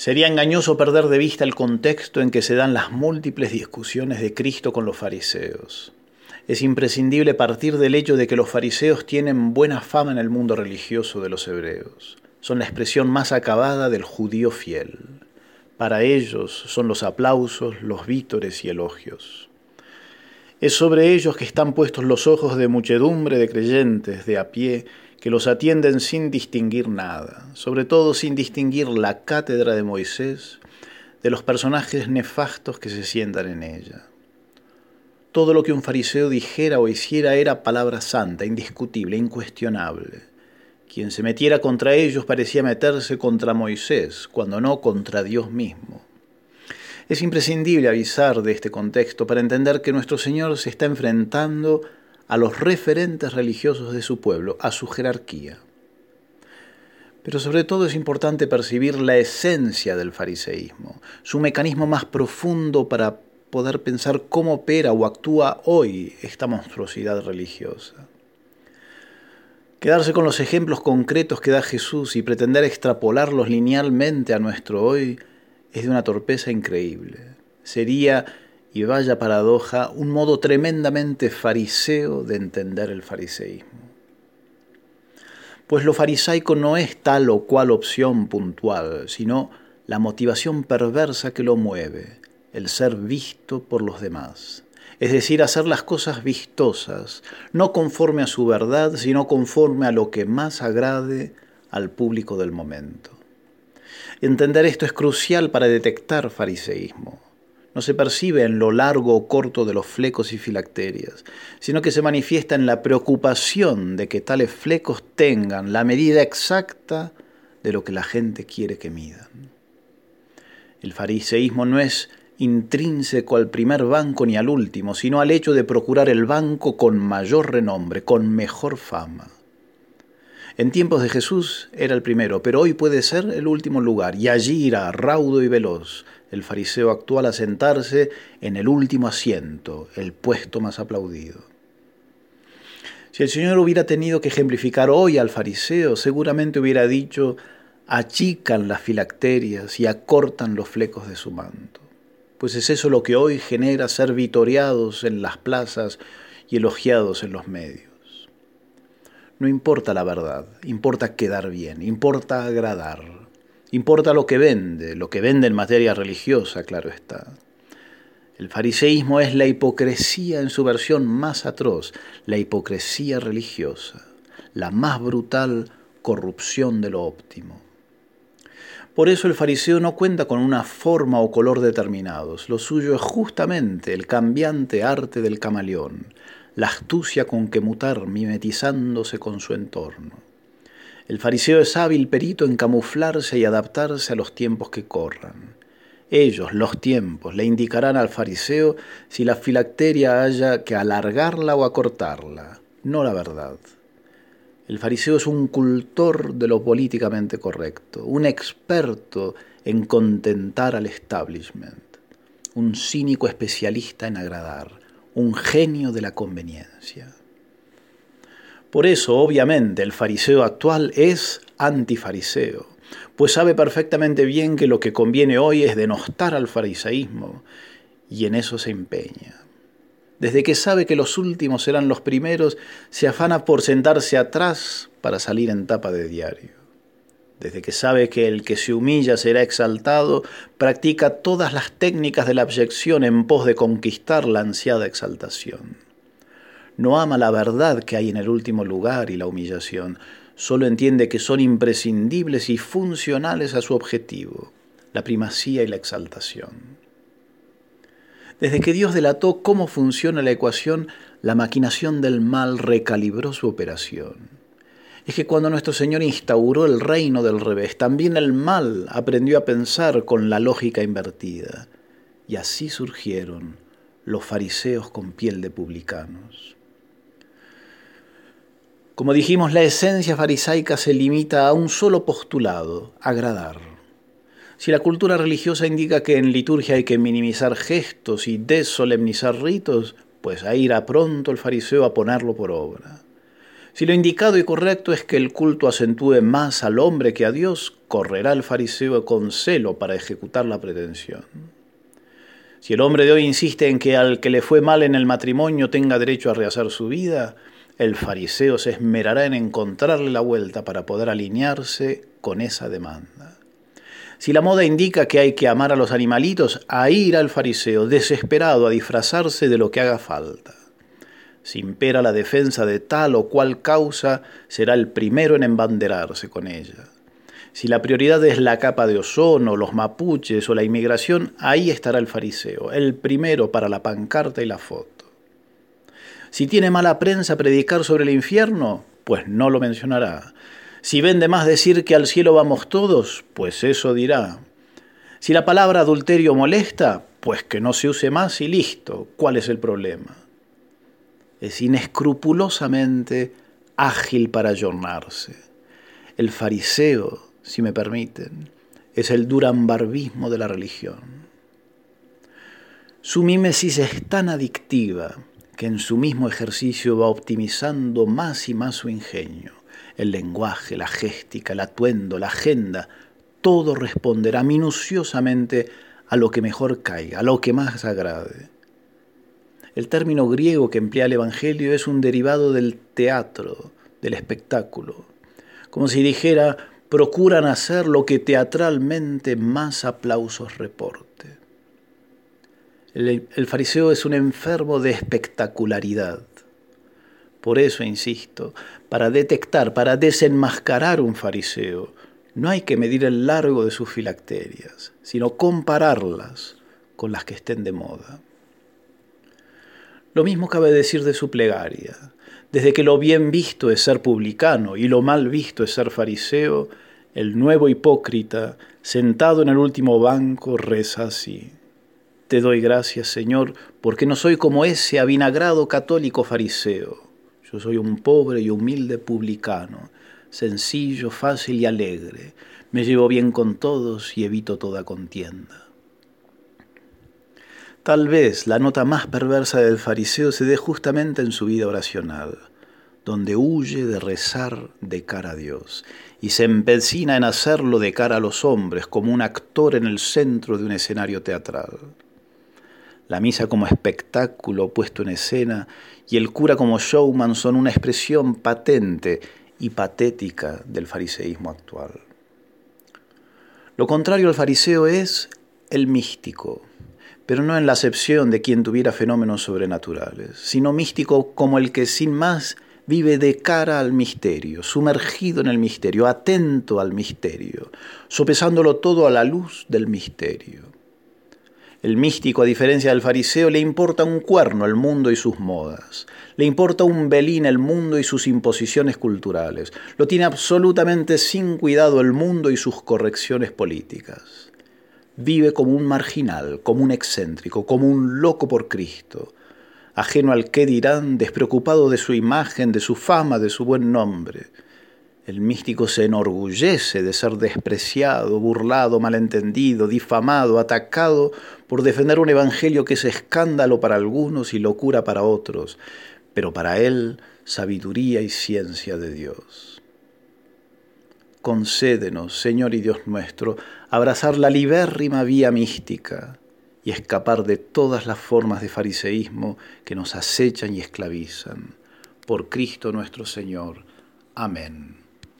Sería engañoso perder de vista el contexto en que se dan las múltiples discusiones de Cristo con los fariseos. Es imprescindible partir del hecho de que los fariseos tienen buena fama en el mundo religioso de los hebreos. Son la expresión más acabada del judío fiel. Para ellos son los aplausos, los vítores y elogios. Es sobre ellos que están puestos los ojos de muchedumbre de creyentes de a pie que los atienden sin distinguir nada, sobre todo sin distinguir la cátedra de Moisés de los personajes nefastos que se sientan en ella. Todo lo que un fariseo dijera o hiciera era palabra santa, indiscutible, incuestionable. Quien se metiera contra ellos parecía meterse contra Moisés, cuando no contra Dios mismo. Es imprescindible avisar de este contexto para entender que nuestro Señor se está enfrentando a los referentes religiosos de su pueblo, a su jerarquía. Pero sobre todo es importante percibir la esencia del fariseísmo, su mecanismo más profundo para poder pensar cómo opera o actúa hoy esta monstruosidad religiosa. Quedarse con los ejemplos concretos que da Jesús y pretender extrapolarlos linealmente a nuestro hoy es de una torpeza increíble. Sería, y vaya paradoja, un modo tremendamente fariseo de entender el fariseísmo. Pues lo farisaico no es tal o cual opción puntual, sino la motivación perversa que lo mueve, el ser visto por los demás. Es decir, hacer las cosas vistosas, no conforme a su verdad, sino conforme a lo que más agrade al público del momento. Entender esto es crucial para detectar fariseísmo. No se percibe en lo largo o corto de los flecos y filacterias, sino que se manifiesta en la preocupación de que tales flecos tengan la medida exacta de lo que la gente quiere que midan. El fariseísmo no es intrínseco al primer banco ni al último, sino al hecho de procurar el banco con mayor renombre, con mejor fama. En tiempos de Jesús era el primero, pero hoy puede ser el último lugar, y allí irá, raudo y veloz, el fariseo actual a sentarse en el último asiento, el puesto más aplaudido. Si el Señor hubiera tenido que ejemplificar hoy al fariseo, seguramente hubiera dicho, achican las filacterias y acortan los flecos de su manto. Pues es eso lo que hoy genera ser vitoriados en las plazas y elogiados en los medios. No importa la verdad, importa quedar bien, importa agradar, importa lo que vende, lo que vende en materia religiosa, claro está. El fariseísmo es la hipocresía en su versión más atroz, la hipocresía religiosa, la más brutal corrupción de lo óptimo. Por eso el fariseo no cuenta con una forma o color determinados, lo suyo es justamente el cambiante arte del camaleón, la astucia con que mutar mimetizándose con su entorno. El fariseo es hábil perito en camuflarse y adaptarse a los tiempos que corran. Ellos, los tiempos, le indicarán al fariseo si la filacteria haya que alargarla o acortarla, no la verdad. El fariseo es un cultor de lo políticamente correcto, un experto en contentar al establishment, un cínico especialista en agradar un genio de la conveniencia. Por eso, obviamente, el fariseo actual es antifariseo, pues sabe perfectamente bien que lo que conviene hoy es denostar al fariseísmo, y en eso se empeña. Desde que sabe que los últimos serán los primeros, se afana por sentarse atrás para salir en tapa de diario desde que sabe que el que se humilla será exaltado, practica todas las técnicas de la abyección en pos de conquistar la ansiada exaltación. No ama la verdad que hay en el último lugar y la humillación, solo entiende que son imprescindibles y funcionales a su objetivo, la primacía y la exaltación. Desde que Dios delató cómo funciona la ecuación, la maquinación del mal recalibró su operación es que cuando nuestro Señor instauró el reino del revés, también el mal aprendió a pensar con la lógica invertida. Y así surgieron los fariseos con piel de publicanos. Como dijimos, la esencia farisaica se limita a un solo postulado, agradar. Si la cultura religiosa indica que en liturgia hay que minimizar gestos y desolemnizar ritos, pues ahí irá pronto el fariseo a ponerlo por obra. Si lo indicado y correcto es que el culto acentúe más al hombre que a Dios, correrá el fariseo con celo para ejecutar la pretensión. Si el hombre de hoy insiste en que al que le fue mal en el matrimonio tenga derecho a rehacer su vida, el fariseo se esmerará en encontrarle la vuelta para poder alinearse con esa demanda. Si la moda indica que hay que amar a los animalitos, ahí irá el fariseo, desesperado a disfrazarse de lo que haga falta. Si impera la defensa de tal o cual causa, será el primero en embanderarse con ella. Si la prioridad es la capa de ozono, los mapuches o la inmigración, ahí estará el fariseo, el primero para la pancarta y la foto. Si tiene mala prensa predicar sobre el infierno, pues no lo mencionará. Si vende más decir que al cielo vamos todos, pues eso dirá. Si la palabra adulterio molesta, pues que no se use más y listo. ¿Cuál es el problema? Es inescrupulosamente ágil para ayornarse. El fariseo si me permiten, es el durambarbismo de la religión. Su mímesis es tan adictiva que en su mismo ejercicio va optimizando más y más su ingenio. El lenguaje, la géstica, el atuendo, la agenda, todo responderá minuciosamente a lo que mejor caiga, a lo que más agrade. El término griego que emplea el Evangelio es un derivado del teatro, del espectáculo, como si dijera procuran hacer lo que teatralmente más aplausos reporte. El, fariseo es un enfermo de espectacularidad. Por eso, insisto, para detectar, para desenmascarar un fariseo, no hay que medir el largo de sus filacterias, sino compararlas con las que estén de moda. Lo mismo cabe decir de su plegaria. Desde que lo bien visto es ser publicano y lo mal visto es ser fariseo, el nuevo hipócrita, sentado en el último banco, reza así. Te doy gracias, Señor, porque no soy como ese avinagrado católico fariseo. Yo soy un pobre y humilde publicano, sencillo, fácil y alegre. Me llevo bien con todos y evito toda contienda. Tal vez la nota más perversa del fariseo se dé justamente en su vida oracional, donde huye de rezar de cara a Dios y se empecina en hacerlo de cara a los hombres como un actor en el centro de un escenario teatral. La misa como espectáculo puesto en escena y el cura como showman son una expresión patente y patética del fariseísmo actual. Lo contrario al fariseo es el místico, pero no en la acepción de quien tuviera fenómenos sobrenaturales, sino místico como el que sin más vive de cara al misterio, sumergido en el misterio, atento al misterio, sopesándolo todo a la luz del misterio. El místico, a diferencia del fariseo, le importa un cuerno el mundo y sus modas, le importa un belín el mundo y sus imposiciones culturales, lo tiene absolutamente sin cuidado el mundo y sus correcciones políticas. Vive como un marginal, como un excéntrico, como un loco por Cristo, ajeno al qué dirán, despreocupado de su imagen, de su fama, de su buen nombre. El místico se enorgullece de ser despreciado, burlado, malentendido, difamado, atacado por defender un evangelio que es escándalo para algunos y locura para otros, pero para él sabiduría y ciencia de Dios concédenos, Señor y Dios nuestro, abrazar la libérrima vía mística y escapar de todas las formas de fariseísmo que nos acechan y esclavizan. Por Cristo nuestro Señor. Amén.